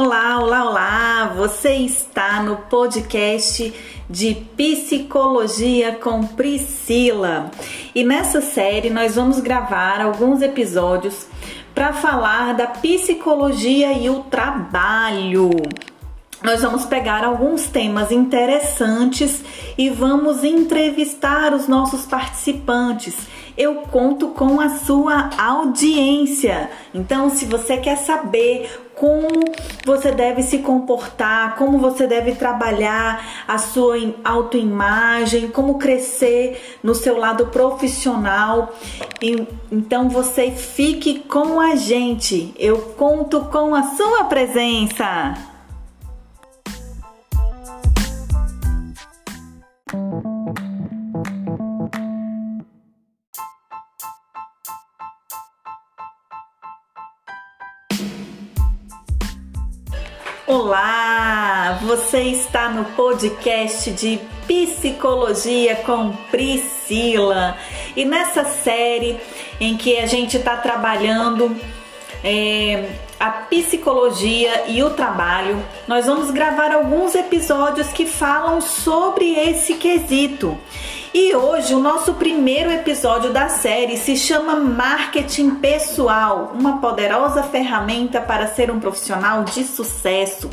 Olá, olá, olá! Você está no podcast de Psicologia com Priscila. E nessa série nós vamos gravar alguns episódios para falar da psicologia e o trabalho. Nós vamos pegar alguns temas interessantes e vamos entrevistar os nossos participantes eu conto com a sua audiência. Então, se você quer saber como você deve se comportar, como você deve trabalhar a sua autoimagem, como crescer no seu lado profissional. Então você fique com a gente. Eu conto com a sua presença. Olá! Você está no podcast de Psicologia com Priscila e nessa série em que a gente está trabalhando é, a psicologia e o trabalho, nós vamos gravar alguns episódios que falam sobre esse quesito. E hoje o nosso primeiro episódio da série se chama Marketing Pessoal, uma poderosa ferramenta para ser um profissional de sucesso.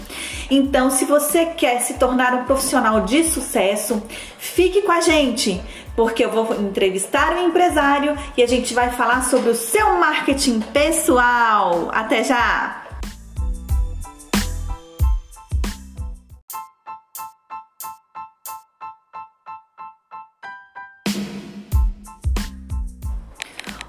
Então, se você quer se tornar um profissional de sucesso, fique com a gente, porque eu vou entrevistar um empresário e a gente vai falar sobre o seu marketing pessoal. Até já!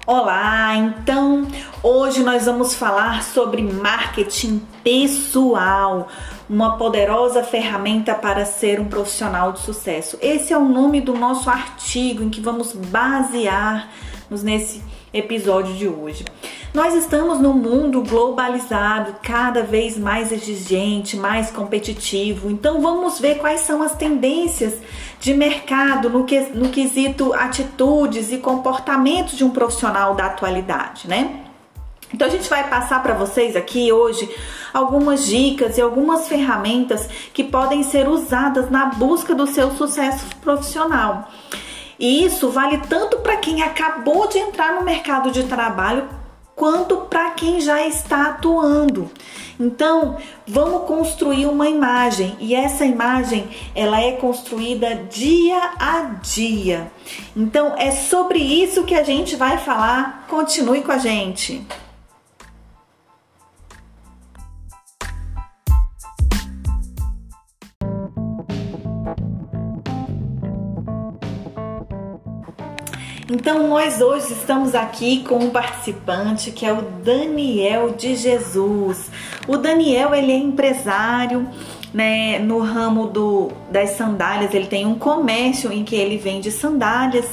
Olá, então hoje nós vamos falar sobre marketing pessoal, uma poderosa ferramenta para ser um profissional de sucesso. Esse é o nome do nosso artigo em que vamos basear-nos nesse episódio de hoje. Nós estamos num mundo globalizado, cada vez mais exigente, mais competitivo. Então vamos ver quais são as tendências de mercado no, que, no quesito atitudes e comportamentos de um profissional da atualidade, né? Então a gente vai passar para vocês aqui hoje algumas dicas e algumas ferramentas que podem ser usadas na busca do seu sucesso profissional. E isso vale tanto para quem acabou de entrar no mercado de trabalho quanto para quem já está atuando. Então, vamos construir uma imagem e essa imagem ela é construída dia a dia. Então, é sobre isso que a gente vai falar. Continue com a gente. Então, nós hoje estamos aqui com um participante que é o Daniel de Jesus. O Daniel, ele é empresário, né, no ramo do, das sandálias, ele tem um comércio em que ele vende sandálias,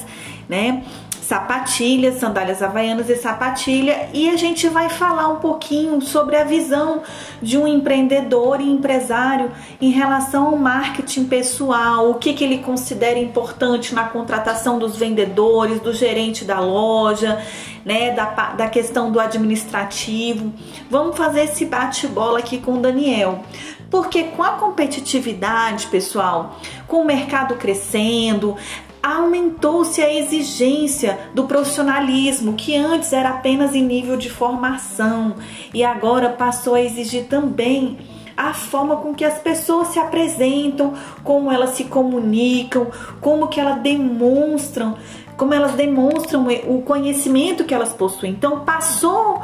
né? Sapatilhas, sandálias havaianas e sapatilha, e a gente vai falar um pouquinho sobre a visão de um empreendedor e empresário em relação ao marketing pessoal, o que, que ele considera importante na contratação dos vendedores, do gerente da loja, né, da, da questão do administrativo. Vamos fazer esse bate-bola aqui com o Daniel. Porque com a competitividade, pessoal, com o mercado crescendo, aumentou-se a exigência do profissionalismo, que antes era apenas em nível de formação e agora passou a exigir também a forma com que as pessoas se apresentam, como elas se comunicam, como que elas demonstram, como elas demonstram o conhecimento que elas possuem. Então passou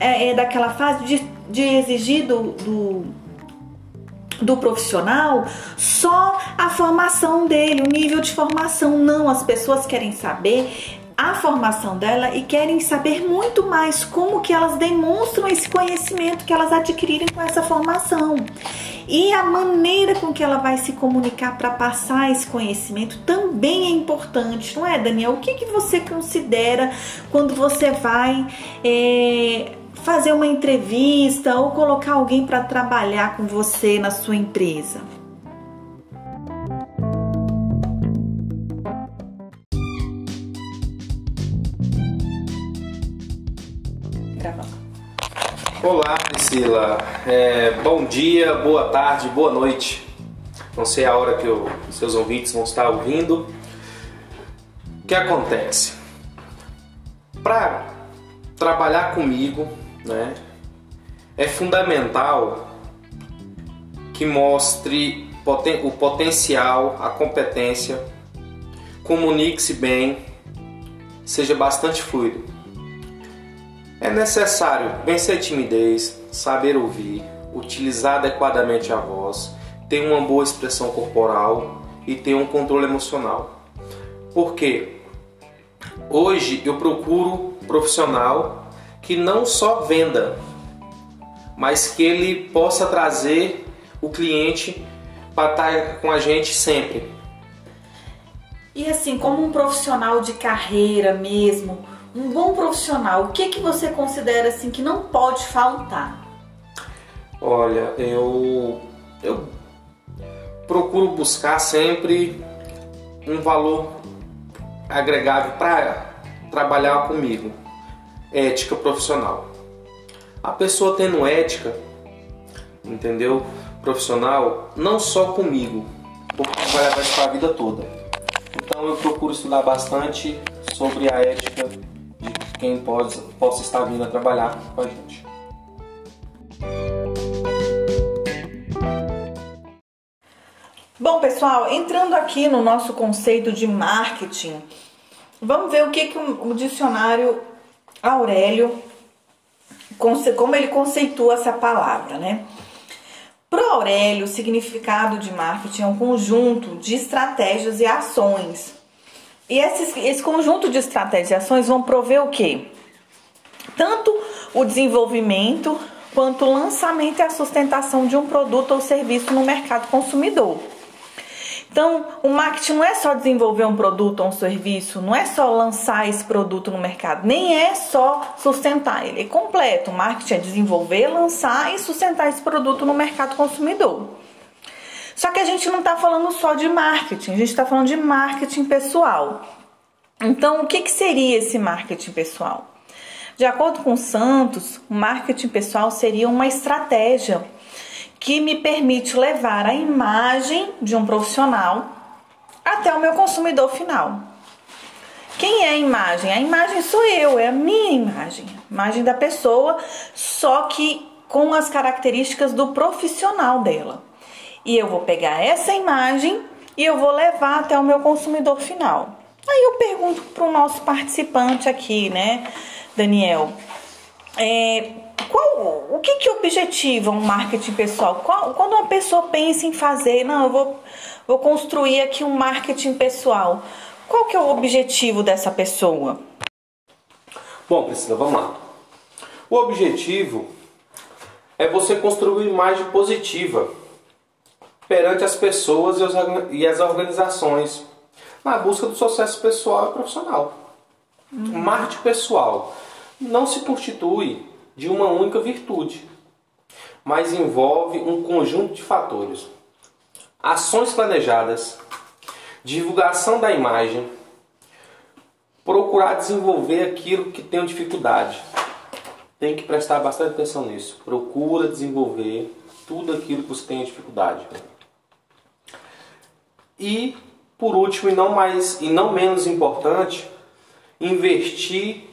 é, é daquela fase de, de exigir do, do do profissional só a formação dele, o nível de formação. Não, as pessoas querem saber a formação dela e querem saber muito mais como que elas demonstram esse conhecimento que elas adquirirem com essa formação. E a maneira com que ela vai se comunicar para passar esse conhecimento também é importante, não é, Daniel? O que, que você considera quando você vai é, fazer uma entrevista ou colocar alguém para trabalhar com você na sua empresa. Olá, Priscila. É, bom dia, boa tarde, boa noite. Não sei a hora que os seus ouvintes vão estar ouvindo. O que acontece? Para trabalhar comigo, né, é fundamental que mostre o potencial, a competência, comunique-se bem, seja bastante fluido. É necessário vencer timidez, saber ouvir, utilizar adequadamente a voz, ter uma boa expressão corporal e ter um controle emocional. Porque hoje eu procuro profissional que não só venda, mas que ele possa trazer o cliente para estar com a gente sempre. E assim, como um profissional de carreira mesmo, um bom profissional, o que que você considera assim que não pode faltar? Olha, eu eu procuro buscar sempre um valor agregável para trabalhar comigo, ética profissional. A pessoa tendo ética, entendeu? Profissional, não só comigo, porque vai levar isso para a vida toda. Então eu procuro estudar bastante sobre a ética de quem pode, possa estar vindo a trabalhar com a gente. Bom, pessoal, entrando aqui no nosso conceito de marketing, vamos ver o que, que o dicionário Aurélio, como ele conceitua essa palavra, né? Para Aurélio, o significado de marketing é um conjunto de estratégias e ações. E esse, esse conjunto de estratégias e ações vão prover o quê? Tanto o desenvolvimento quanto o lançamento e a sustentação de um produto ou serviço no mercado consumidor. Então, o marketing não é só desenvolver um produto ou um serviço, não é só lançar esse produto no mercado, nem é só sustentar ele. É completo. O marketing é desenvolver, lançar e sustentar esse produto no mercado consumidor. Só que a gente não está falando só de marketing, a gente está falando de marketing pessoal. Então, o que, que seria esse marketing pessoal? De acordo com Santos, o marketing pessoal seria uma estratégia que me permite levar a imagem de um profissional até o meu consumidor final. Quem é a imagem? A imagem sou eu, é a minha imagem, imagem da pessoa, só que com as características do profissional dela. E eu vou pegar essa imagem e eu vou levar até o meu consumidor final. Aí eu pergunto para o nosso participante aqui, né, Daniel, é, qual, o que, que objetiva um marketing pessoal? Qual, quando uma pessoa pensa em fazer, não, eu vou, vou construir aqui um marketing pessoal, qual que é o objetivo dessa pessoa? Bom, Priscila, vamos lá. O objetivo é você construir uma imagem positiva perante as pessoas e as organizações na busca do sucesso pessoal e profissional. Uhum. Marketing pessoal não se constitui de uma única virtude, mas envolve um conjunto de fatores. Ações planejadas, divulgação da imagem, procurar desenvolver aquilo que tem dificuldade. Tem que prestar bastante atenção nisso. Procura desenvolver tudo aquilo que você tem dificuldade. E por último e não mais e não menos importante, investir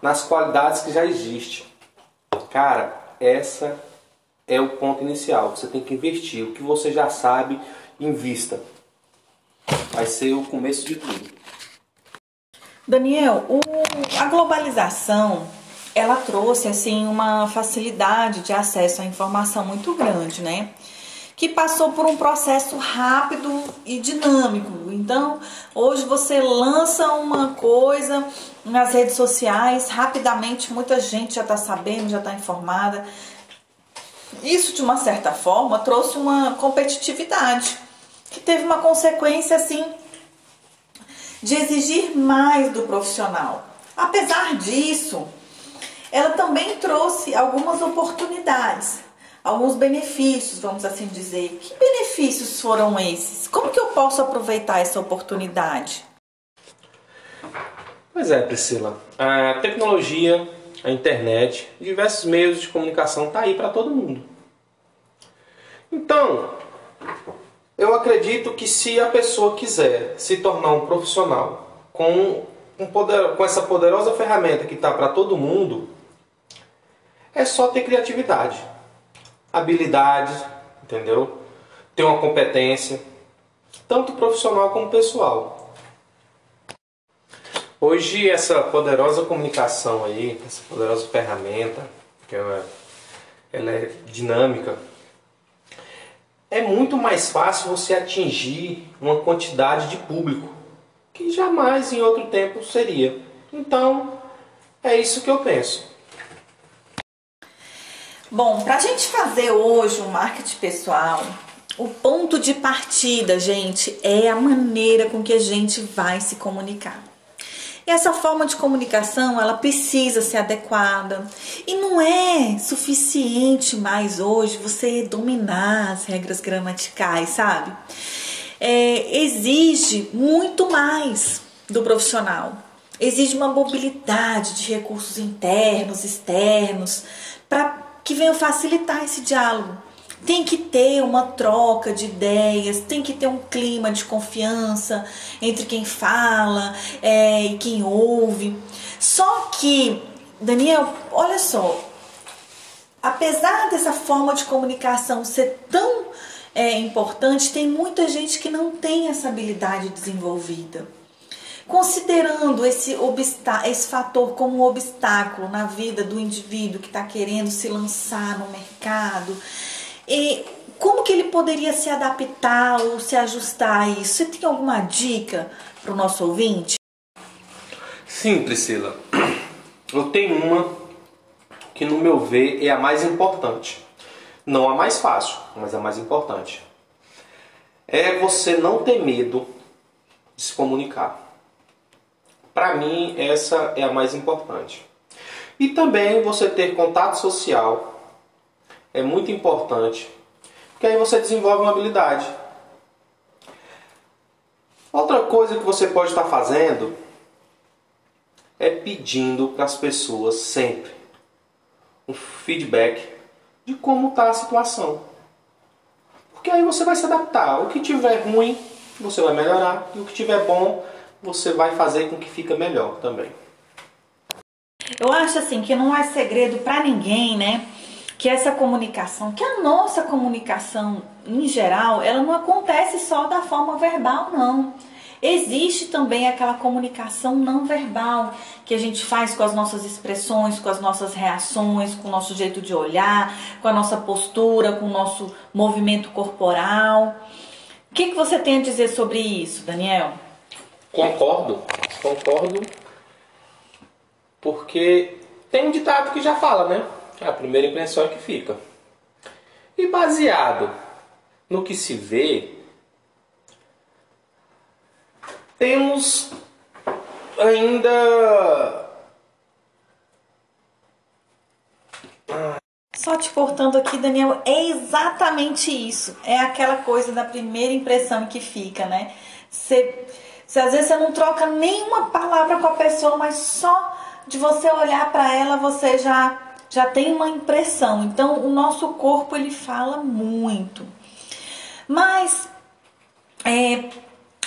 nas qualidades que já existem. Cara, essa é o ponto inicial. Você tem que investir. O que você já sabe, invista. Vai ser o começo de tudo. Daniel, o, a globalização ela trouxe assim uma facilidade de acesso à informação muito grande, né? Que passou por um processo rápido e dinâmico. Então, hoje você lança uma coisa nas redes sociais, rapidamente muita gente já está sabendo, já está informada. Isso, de uma certa forma, trouxe uma competitividade que teve uma consequência assim de exigir mais do profissional. Apesar disso, ela também trouxe algumas oportunidades, alguns benefícios, vamos assim dizer. Que benefícios foram esses? Como que eu posso aproveitar essa oportunidade? Pois é, Priscila. A tecnologia a internet, diversos meios de comunicação tá aí para todo mundo. Então, eu acredito que se a pessoa quiser se tornar um profissional com, um poder, com essa poderosa ferramenta que está para todo mundo, é só ter criatividade, habilidade, entendeu? Ter uma competência, tanto profissional como pessoal. Hoje essa poderosa comunicação aí, essa poderosa ferramenta, que ela, ela é dinâmica, é muito mais fácil você atingir uma quantidade de público que jamais em outro tempo seria. Então, é isso que eu penso. Bom, para a gente fazer hoje um marketing pessoal, o ponto de partida, gente, é a maneira com que a gente vai se comunicar. E essa forma de comunicação, ela precisa ser adequada. E não é suficiente mais hoje você dominar as regras gramaticais, sabe? É, exige muito mais do profissional. Exige uma mobilidade de recursos internos, externos, para que venham facilitar esse diálogo. Tem que ter uma troca de ideias, tem que ter um clima de confiança entre quem fala é, e quem ouve. Só que, Daniel, olha só, apesar dessa forma de comunicação ser tão é, importante, tem muita gente que não tem essa habilidade desenvolvida. Considerando esse, esse fator como um obstáculo na vida do indivíduo que está querendo se lançar no mercado, e como que ele poderia se adaptar ou se ajustar a isso? Você tem alguma dica para o nosso ouvinte? Sim, Priscila. Eu tenho uma que, no meu ver, é a mais importante. Não a mais fácil, mas a mais importante. É você não ter medo de se comunicar. Para mim, essa é a mais importante. E também você ter contato social é muito importante, porque aí você desenvolve uma habilidade. Outra coisa que você pode estar fazendo é pedindo para as pessoas sempre um feedback de como está a situação. Porque aí você vai se adaptar. O que tiver ruim, você vai melhorar. E o que tiver bom, você vai fazer com que fica melhor também. Eu acho assim que não é segredo para ninguém, né? Que essa comunicação, que a nossa comunicação em geral, ela não acontece só da forma verbal, não. Existe também aquela comunicação não verbal que a gente faz com as nossas expressões, com as nossas reações, com o nosso jeito de olhar, com a nossa postura, com o nosso movimento corporal. O que, que você tem a dizer sobre isso, Daniel? Concordo, concordo, porque tem um ditado que já fala, né? A primeira impressão é que fica. E baseado no que se vê, temos ainda. Só te cortando aqui, Daniel, é exatamente isso. É aquela coisa da primeira impressão que fica, né? Você se às vezes você não troca nenhuma palavra com a pessoa, mas só de você olhar para ela você já já tem uma impressão. Então o nosso corpo ele fala muito. Mas é,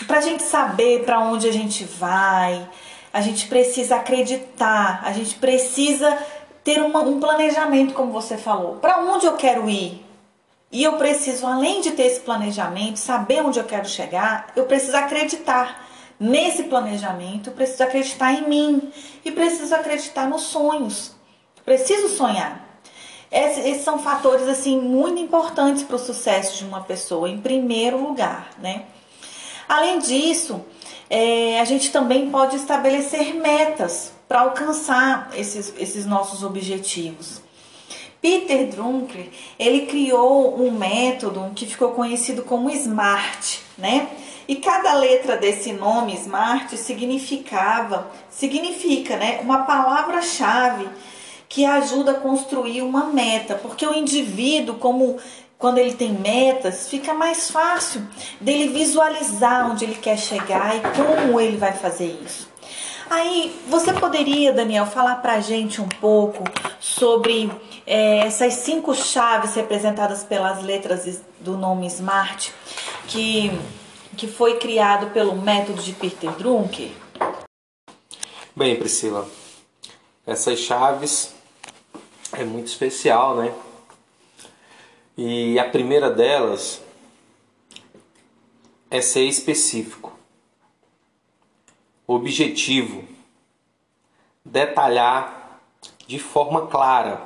para a gente saber para onde a gente vai, a gente precisa acreditar, a gente precisa ter uma, um planejamento, como você falou. Para onde eu quero ir? E eu preciso, além de ter esse planejamento, saber onde eu quero chegar, eu preciso acreditar nesse planejamento, preciso acreditar em mim e preciso acreditar nos sonhos. Preciso sonhar. Esses, esses são fatores assim muito importantes para o sucesso de uma pessoa, em primeiro lugar, né? Além disso, é, a gente também pode estabelecer metas para alcançar esses, esses nossos objetivos. Peter Drucker, ele criou um método que ficou conhecido como SMART, né? E cada letra desse nome Smart significava, significa, né, uma palavra-chave que ajuda a construir uma meta, porque o indivíduo, como quando ele tem metas, fica mais fácil dele visualizar onde ele quer chegar e como ele vai fazer isso. Aí, você poderia, Daniel, falar pra gente um pouco sobre é, essas cinco chaves representadas pelas letras do nome Smart, que, que foi criado pelo método de Peter Drucker? Bem, Priscila, essas chaves é muito especial, né? E a primeira delas é ser específico, objetivo, detalhar de forma clara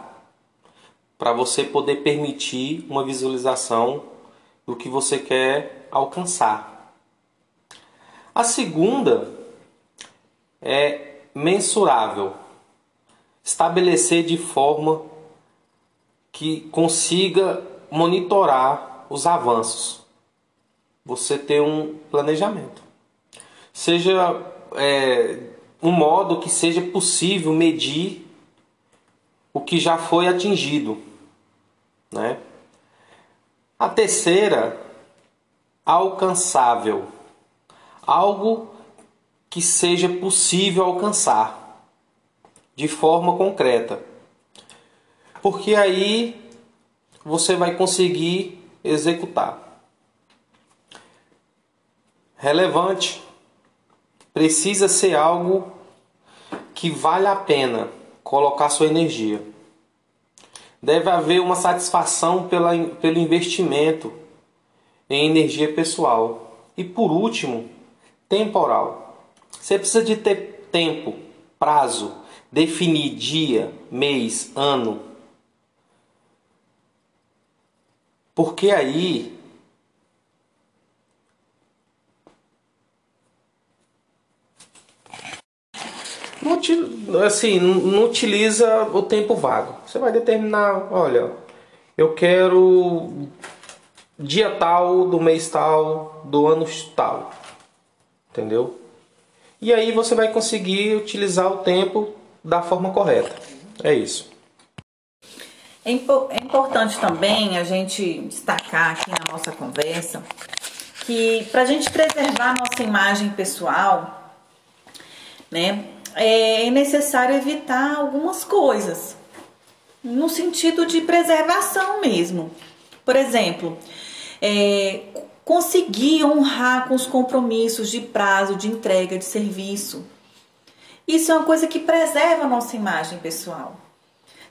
para você poder permitir uma visualização do que você quer alcançar. A segunda é mensurável, estabelecer de forma que consiga monitorar os avanços. Você ter um planejamento. Seja é, um modo que seja possível medir o que já foi atingido. Né? A terceira, alcançável. Algo que seja possível alcançar de forma concreta. Porque aí você vai conseguir executar. Relevante precisa ser algo que vale a pena colocar sua energia. Deve haver uma satisfação pela, pelo investimento em energia pessoal. E por último, temporal. Você precisa de ter tempo, prazo, definir dia, mês, ano, Porque aí não, assim, não utiliza o tempo vago. Você vai determinar, olha, eu quero dia tal, do mês tal, do ano tal. Entendeu? E aí você vai conseguir utilizar o tempo da forma correta. É isso. É, é importante também a gente destacar aqui na nossa conversa que para a gente preservar a nossa imagem pessoal, né, é necessário evitar algumas coisas, no sentido de preservação mesmo. Por exemplo, é, conseguir honrar com os compromissos de prazo, de entrega, de serviço. Isso é uma coisa que preserva a nossa imagem pessoal.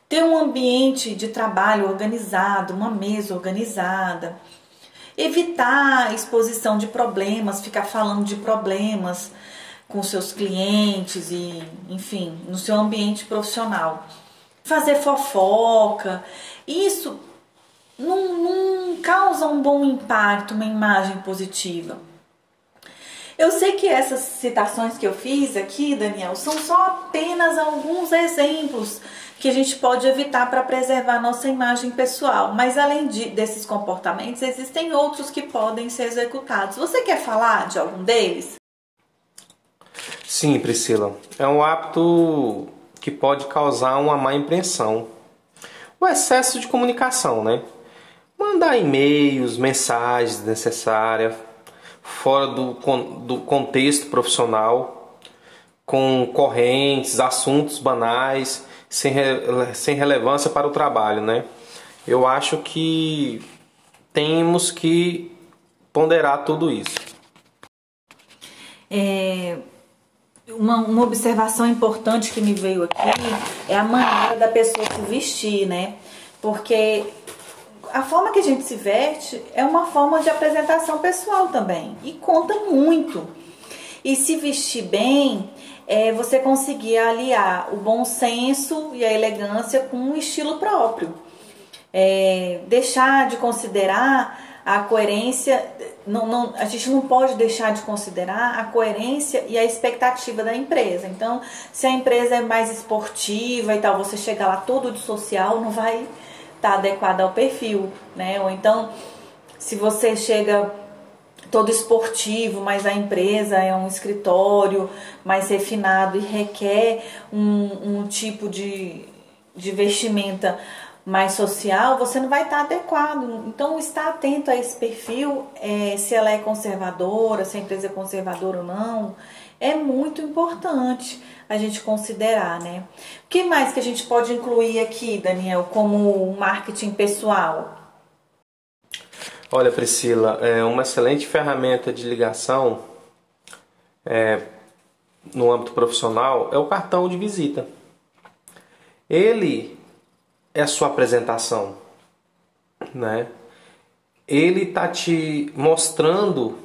Ter um ambiente de trabalho organizado, uma mesa organizada. Evitar a exposição de problemas, ficar falando de problemas com seus clientes e, enfim, no seu ambiente profissional. Fazer fofoca. Isso não, não causa um bom impacto, uma imagem positiva. Eu sei que essas citações que eu fiz aqui, Daniel, são só apenas alguns exemplos que a gente pode evitar para preservar nossa imagem pessoal. Mas além de, desses comportamentos, existem outros que podem ser executados. Você quer falar de algum deles? Sim, Priscila. É um hábito que pode causar uma má impressão. O excesso de comunicação, né? Mandar e-mails, mensagens desnecessárias, fora do, do contexto profissional, com correntes, assuntos banais sem, sem relevância para o trabalho, né? Eu acho que temos que ponderar tudo isso. É, uma, uma observação importante que me veio aqui é a maneira da pessoa se vestir, né? Porque a forma que a gente se veste é uma forma de apresentação pessoal também e conta muito. E se vestir bem é você conseguir aliar o bom senso e a elegância com um estilo próprio. É, deixar de considerar a coerência, não, não, a gente não pode deixar de considerar a coerência e a expectativa da empresa. Então, se a empresa é mais esportiva e tal, você chega lá todo de social, não vai estar tá adequado ao perfil, né? Ou então, se você chega todo esportivo, mas a empresa é um escritório mais refinado e requer um, um tipo de, de vestimenta mais social, você não vai estar adequado. Então, estar atento a esse perfil, é, se ela é conservadora, se a empresa é conservadora ou não, é muito importante a gente considerar, né? O que mais que a gente pode incluir aqui, Daniel, como marketing pessoal? Olha, Priscila, é uma excelente ferramenta de ligação é, no âmbito profissional é o cartão de visita. Ele é a sua apresentação, né? Ele tá te mostrando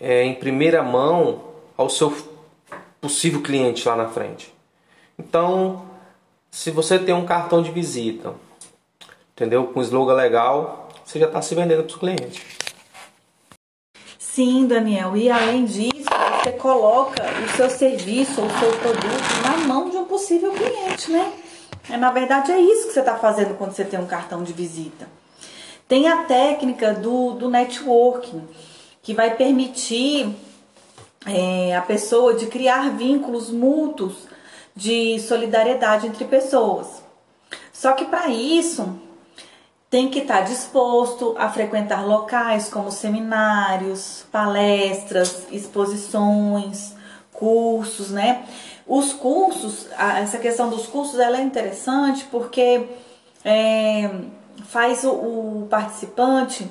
é, em primeira mão ao seu possível cliente lá na frente. Então, se você tem um cartão de visita, entendeu? Com slogan legal, você já está se vendendo para o cliente. Sim, Daniel. E além disso, você coloca o seu serviço ou o seu produto na mão de um possível cliente, né? É, na verdade, é isso que você está fazendo quando você tem um cartão de visita. Tem a técnica do, do networking, que vai permitir é, a pessoa de criar vínculos mútuos de solidariedade entre pessoas. Só que para isso tem que estar tá disposto a frequentar locais como seminários, palestras, exposições, cursos, né? Os cursos, essa questão dos cursos, ela é interessante porque é, faz o, o participante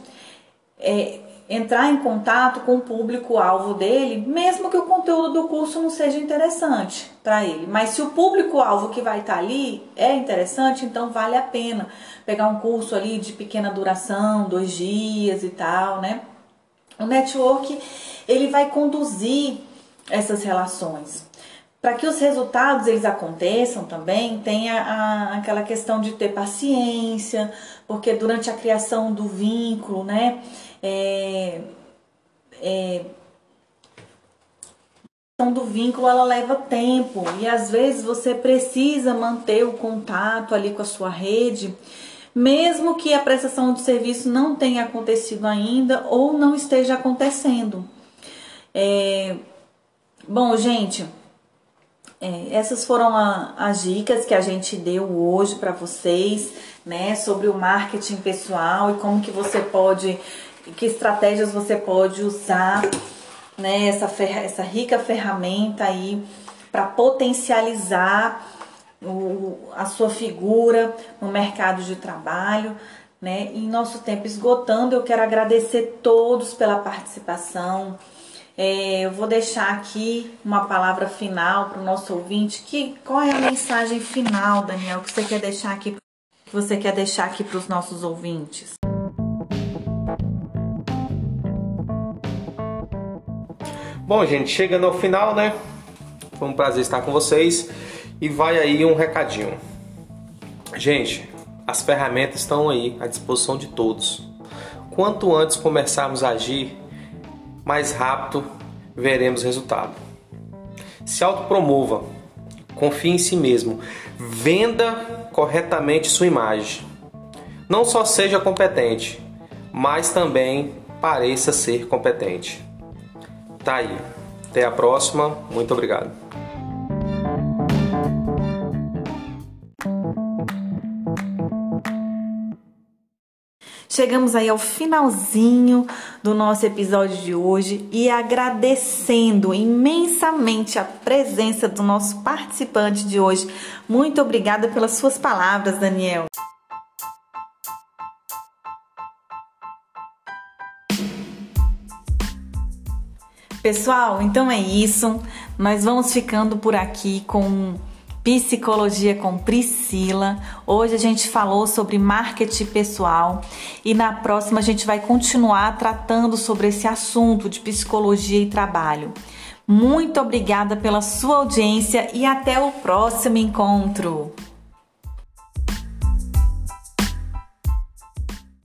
é, entrar em contato com o público-alvo dele, mesmo que o conteúdo do curso não seja interessante para ele. Mas se o público-alvo que vai estar tá ali é interessante, então vale a pena pegar um curso ali de pequena duração, dois dias e tal, né? O network ele vai conduzir essas relações. Para que os resultados eles aconteçam também, tem a, a, aquela questão de ter paciência, porque durante a criação do vínculo, né, é, é, do vínculo ela leva tempo e às vezes você precisa manter o contato ali com a sua rede, mesmo que a prestação de serviço não tenha acontecido ainda ou não esteja acontecendo. É, bom, gente, é, essas foram a, as dicas que a gente deu hoje para vocês, né, sobre o marketing pessoal e como que você pode que estratégias você pode usar né, essa, essa rica ferramenta aí para potencializar o, a sua figura no mercado de trabalho. Né? Em nosso tempo esgotando, eu quero agradecer todos pela participação. É, eu vou deixar aqui uma palavra final para o nosso ouvinte. Que, qual é a mensagem final, Daniel, que você quer deixar aqui, que você quer deixar aqui para os nossos ouvintes? Bom, gente, chegando ao final, né? Foi um prazer estar com vocês. E vai aí um recadinho. Gente, as ferramentas estão aí à disposição de todos. Quanto antes começarmos a agir, mais rápido veremos resultado. Se autopromova, confie em si mesmo, venda corretamente sua imagem. Não só seja competente, mas também pareça ser competente. Tá aí. Até a próxima. Muito obrigado. Chegamos aí ao finalzinho do nosso episódio de hoje e agradecendo imensamente a presença do nosso participante de hoje. Muito obrigada pelas suas palavras, Daniel. Pessoal, então é isso. Nós vamos ficando por aqui com Psicologia com Priscila. Hoje a gente falou sobre marketing pessoal e na próxima a gente vai continuar tratando sobre esse assunto de psicologia e trabalho. Muito obrigada pela sua audiência e até o próximo encontro.